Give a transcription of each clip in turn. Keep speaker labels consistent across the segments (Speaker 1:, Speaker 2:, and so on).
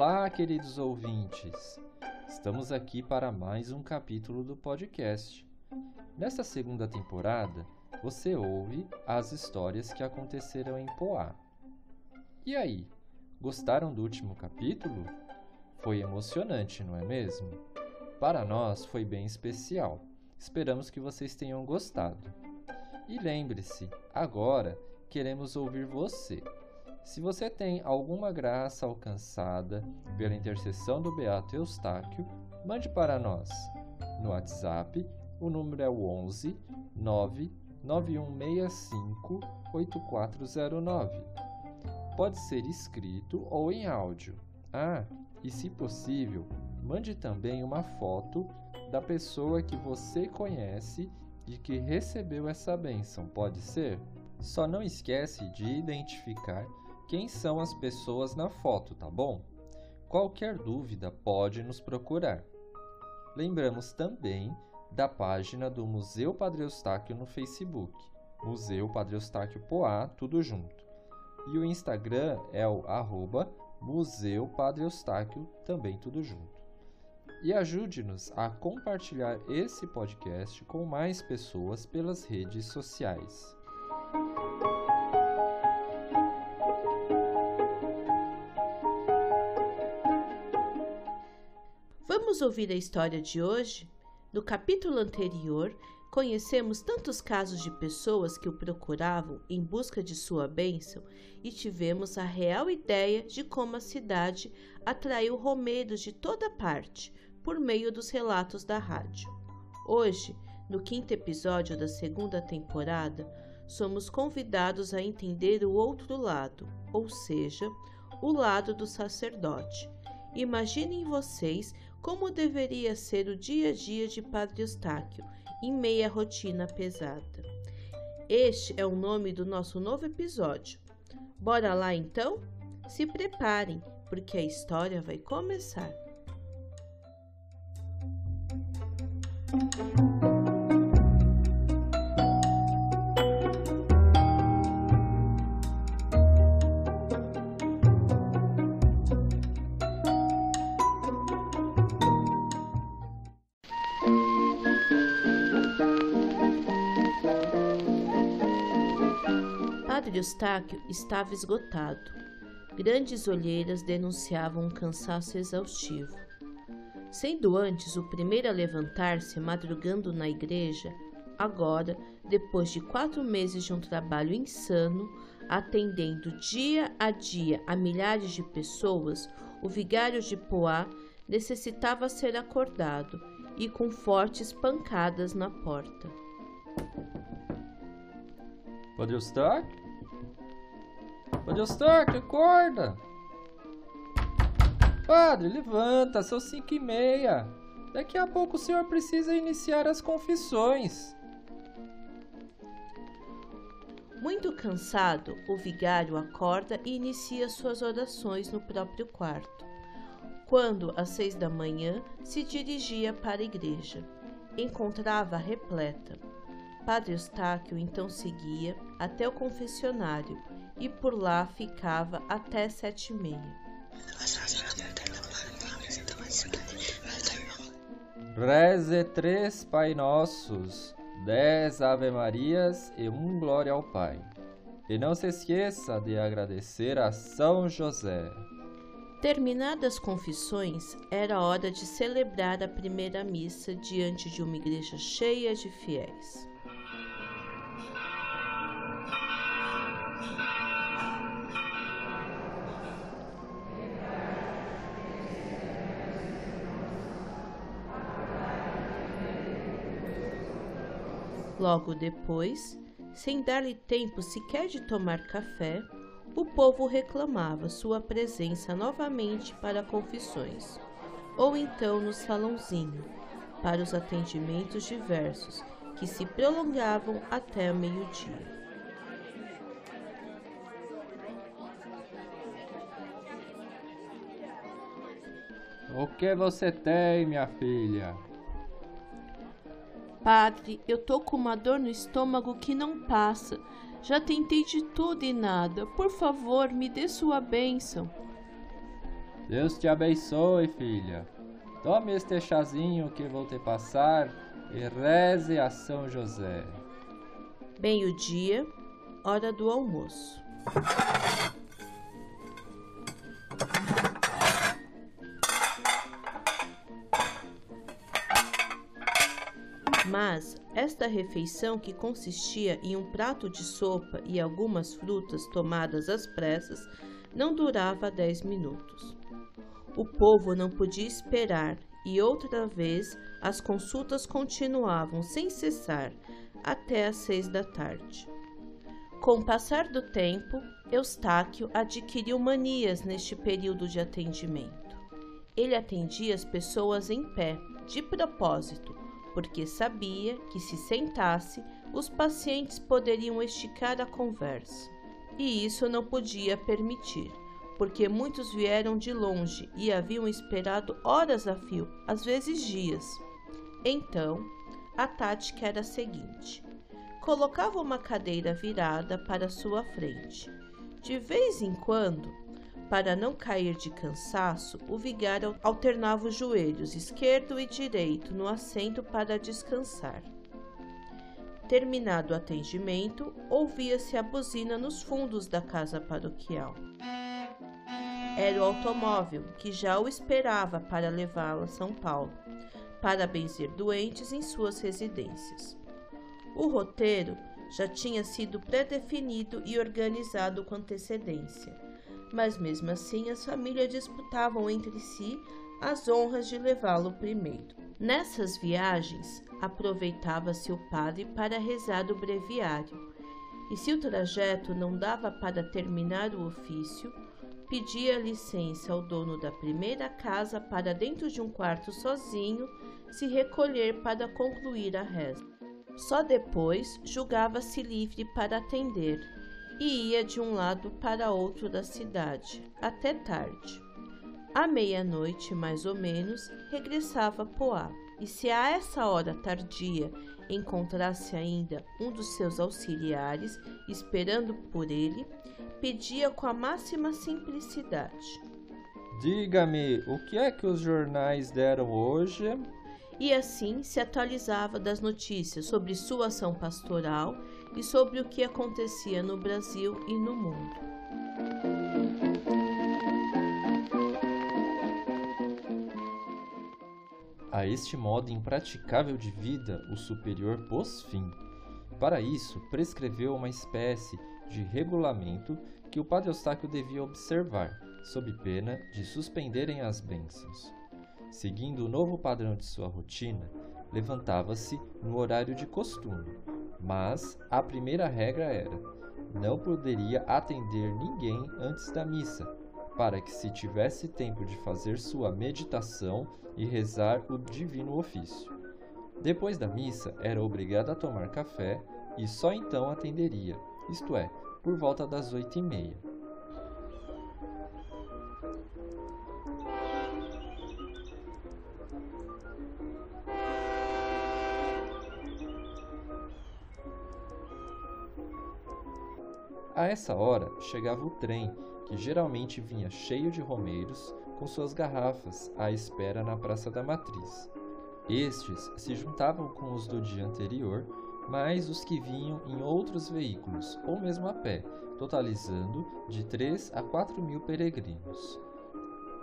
Speaker 1: Olá, queridos ouvintes. Estamos aqui para mais um capítulo do podcast. Nesta segunda temporada, você ouve as histórias que aconteceram em Poá. E aí, gostaram do último capítulo? Foi emocionante, não é mesmo? Para nós foi bem especial. Esperamos que vocês tenham gostado. E lembre-se, agora queremos ouvir você. Se você tem alguma graça alcançada pela intercessão do Beato Eustáquio, mande para nós. No WhatsApp, o número é o 11 9 9165 8409. Pode ser escrito ou em áudio. Ah, e se possível, mande também uma foto da pessoa que você conhece e que recebeu essa bênção, pode ser? Só não esquece de identificar quem são as pessoas na foto, tá bom? Qualquer dúvida pode nos procurar. Lembramos também da página do Museu Padre Eustáquio no Facebook, Museu Padre Eustáquio Poá, tudo junto. E o Instagram é o arroba Museu Padre Eustáquio, também tudo junto. E ajude-nos a compartilhar esse podcast com mais pessoas pelas redes sociais.
Speaker 2: Vamos ouvir a história de hoje? No capítulo anterior, conhecemos tantos casos de pessoas que o procuravam em busca de sua bênção e tivemos a real ideia de como a cidade atraiu romeiros de toda parte por meio dos relatos da rádio. Hoje, no quinto episódio da segunda temporada, somos convidados a entender o outro lado, ou seja, o lado do sacerdote. Imaginem vocês como deveria ser o dia a dia de Padre Eustáquio em meia rotina pesada. Este é o nome do nosso novo episódio. Bora lá então? Se preparem, porque a história vai começar. Eustáquio estava esgotado. Grandes olheiras denunciavam um cansaço exaustivo. Sendo antes o primeiro a levantar-se madrugando na igreja, agora, depois de quatro meses de um trabalho insano, atendendo dia a dia a milhares de pessoas, o vigário de Poá necessitava ser acordado e com fortes pancadas na porta.
Speaker 1: Padre Eustáquio? Padre Eustáquio, acorda! Padre, levanta, são cinco e meia. Daqui a pouco o senhor precisa iniciar as confissões.
Speaker 2: Muito cansado, o vigário acorda e inicia suas orações no próprio quarto. Quando, às seis da manhã, se dirigia para a igreja, encontrava repleta. Padre Eustáquio então seguia até o confessionário e por lá ficava até sete e meia.
Speaker 1: Reze três Pai Nossos, dez Ave Marias e um Glória ao Pai. E não se esqueça de agradecer a São José.
Speaker 2: Terminadas as confissões, era hora de celebrar a primeira missa diante de uma igreja cheia de fiéis. Logo depois, sem dar-lhe tempo sequer de tomar café, o povo reclamava sua presença novamente para confissões, ou então no salãozinho, para os atendimentos diversos, que se prolongavam até meio-dia.
Speaker 1: O que você tem, minha filha?
Speaker 2: Padre, eu tô com uma dor no estômago que não passa. Já tentei de tudo e nada. Por favor, me dê sua bênção.
Speaker 1: Deus te abençoe, filha. Tome este chazinho que vou te passar e reze a São José.
Speaker 2: Meio-dia, hora do almoço. Mas esta refeição, que consistia em um prato de sopa e algumas frutas tomadas às pressas, não durava dez minutos. O povo não podia esperar e outra vez as consultas continuavam sem cessar até às seis da tarde. Com o passar do tempo, Eustáquio adquiriu manias neste período de atendimento. Ele atendia as pessoas em pé, de propósito, porque sabia que se sentasse, os pacientes poderiam esticar a conversa. E isso não podia permitir, porque muitos vieram de longe e haviam esperado horas a fio, às vezes dias. Então, a tática era a seguinte: colocava uma cadeira virada para sua frente. De vez em quando, para não cair de cansaço, o vigário alternava os joelhos esquerdo e direito no assento para descansar. Terminado o atendimento, ouvia-se a buzina nos fundos da casa paroquial. Era o automóvel que já o esperava para levá-lo a São Paulo, para benzer doentes em suas residências. O roteiro já tinha sido predefinido e organizado com antecedência mas mesmo assim as famílias disputavam entre si as honras de levá-lo primeiro. Nessas viagens, aproveitava-se o padre para rezar o breviário, e se o trajeto não dava para terminar o ofício, pedia licença ao dono da primeira casa para dentro de um quarto sozinho se recolher para concluir a reza. Só depois julgava-se livre para atender, e ia de um lado para outro da cidade, até tarde. À meia-noite, mais ou menos, regressava a Poá, e se a essa hora tardia encontrasse ainda um dos seus auxiliares esperando por ele, pedia com a máxima simplicidade:
Speaker 1: Diga-me, o que é que os jornais deram hoje?
Speaker 2: E assim se atualizava das notícias sobre sua ação pastoral e sobre o que acontecia no Brasil e no mundo.
Speaker 1: A este modo impraticável de vida, o superior pôs fim. Para isso, prescreveu uma espécie de regulamento que o padre Eustáquio devia observar, sob pena de suspenderem as bênçãos. Seguindo o novo padrão de sua rotina, levantava-se no horário de costume, mas a primeira regra era: não poderia atender ninguém antes da missa, para que se tivesse tempo de fazer sua meditação e rezar o divino ofício. Depois da missa, era obrigado a tomar café e só então atenderia, isto é, por volta das oito e meia. A essa hora chegava o trem, que geralmente vinha cheio de romeiros com suas garrafas à espera na Praça da Matriz. Estes se juntavam com os do dia anterior, mais os que vinham em outros veículos ou mesmo a pé, totalizando de 3 a 4 mil peregrinos.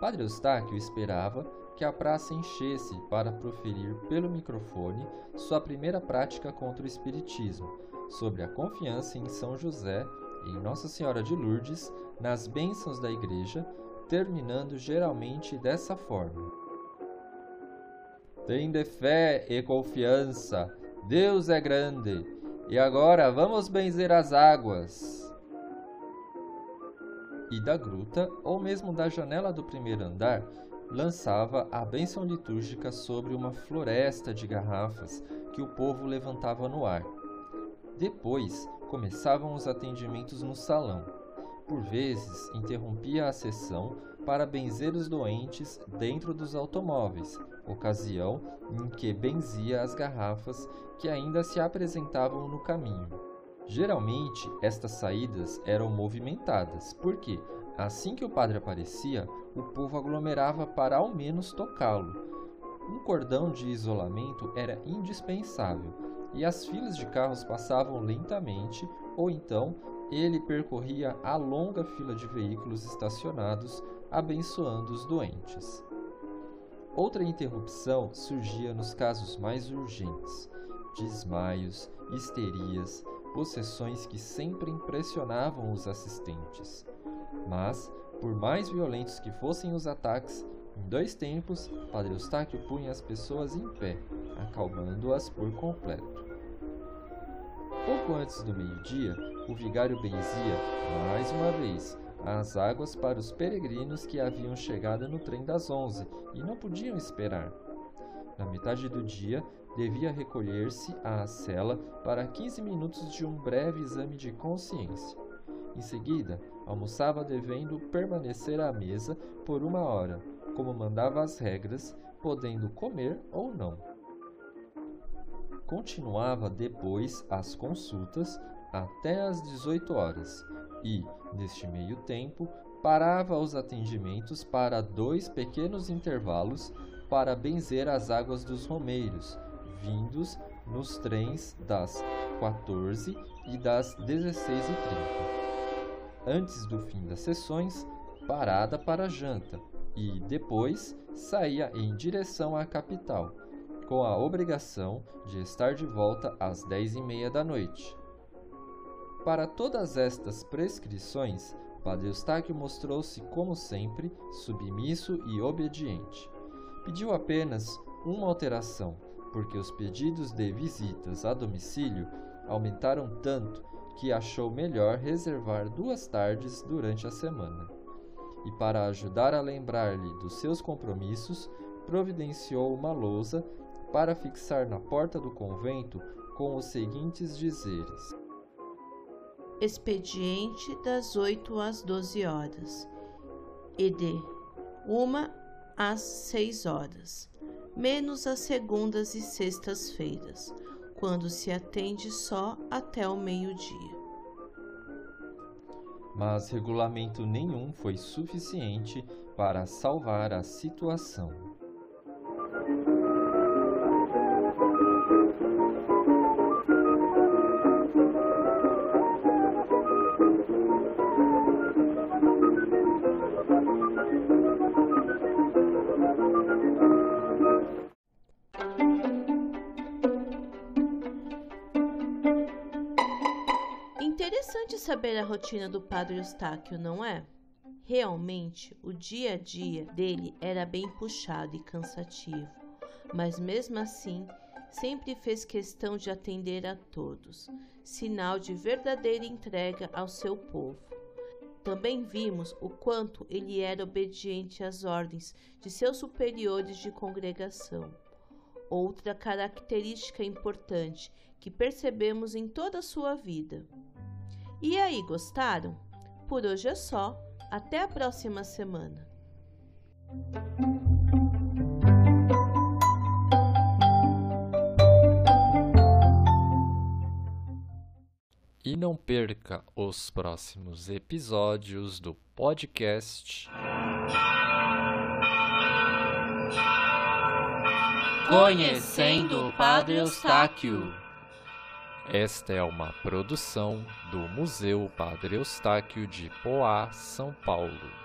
Speaker 1: Padre Eustáquio esperava que a praça enchesse para proferir pelo microfone sua primeira prática contra o Espiritismo, sobre a confiança em São José em Nossa Senhora de Lourdes nas bênçãos da Igreja, terminando geralmente dessa forma: Tende fé e confiança, Deus é grande, e agora vamos benzer as águas. e da gruta, ou mesmo da janela do primeiro andar, lançava a bênção litúrgica sobre uma floresta de garrafas que o povo levantava no ar. Depois começavam os atendimentos no salão. Por vezes interrompia a sessão para benzer os doentes dentro dos automóveis, ocasião em que benzia as garrafas que ainda se apresentavam no caminho. Geralmente, estas saídas eram movimentadas, porque, assim que o padre aparecia, o povo aglomerava para ao menos tocá-lo. Um cordão de isolamento era indispensável e as filas de carros passavam lentamente, ou então ele percorria a longa fila de veículos estacionados, abençoando os doentes. Outra interrupção surgia nos casos mais urgentes: desmaios, histerias, possessões que sempre impressionavam os assistentes. Mas, por mais violentos que fossem os ataques, em dois tempos, Padre Eustáquio punha as pessoas em pé, acalmando-as por completo. Pouco antes do meio-dia, o vigário benzia, mais uma vez, as águas para os peregrinos que haviam chegado no trem das onze e não podiam esperar. Na metade do dia, devia recolher-se à cela para 15 minutos de um breve exame de consciência. Em seguida, almoçava devendo permanecer à mesa por uma hora, como mandava as regras, podendo comer ou não. Continuava depois as consultas até às 18 horas e, neste meio tempo, parava os atendimentos para dois pequenos intervalos para benzer as águas dos romeiros, vindos nos trens das 14 e das 16h30. Antes do fim das sessões, parada para janta e depois saía em direção à capital, com a obrigação de estar de volta às 10h30 da noite. Para todas estas prescrições, Padre Eustáquio mostrou-se, como sempre, submisso e obediente. Pediu apenas uma alteração, porque os pedidos de visitas a domicílio aumentaram tanto que achou melhor reservar duas tardes durante a semana. E para ajudar a lembrar-lhe dos seus compromissos, providenciou uma lousa para fixar na porta do convento com os seguintes dizeres:
Speaker 2: Expediente das 8 às 12 horas e de 1 às 6 horas menos as segundas e sextas-feiras, quando se atende só até o meio-dia.
Speaker 1: Mas regulamento nenhum foi suficiente para salvar a situação.
Speaker 2: Interessante saber a rotina do padre Eustáquio, não é? Realmente, o dia a dia dele era bem puxado e cansativo, mas mesmo assim, sempre fez questão de atender a todos, sinal de verdadeira entrega ao seu povo. Também vimos o quanto ele era obediente às ordens de seus superiores de congregação. Outra característica importante que percebemos em toda a sua vida. E aí, gostaram? Por hoje é só. Até a próxima semana.
Speaker 1: E não perca os próximos episódios do podcast.
Speaker 3: Conhecendo o Padre Eustáquio.
Speaker 1: Esta é uma produção do Museu Padre Eustáquio de Poá, São Paulo.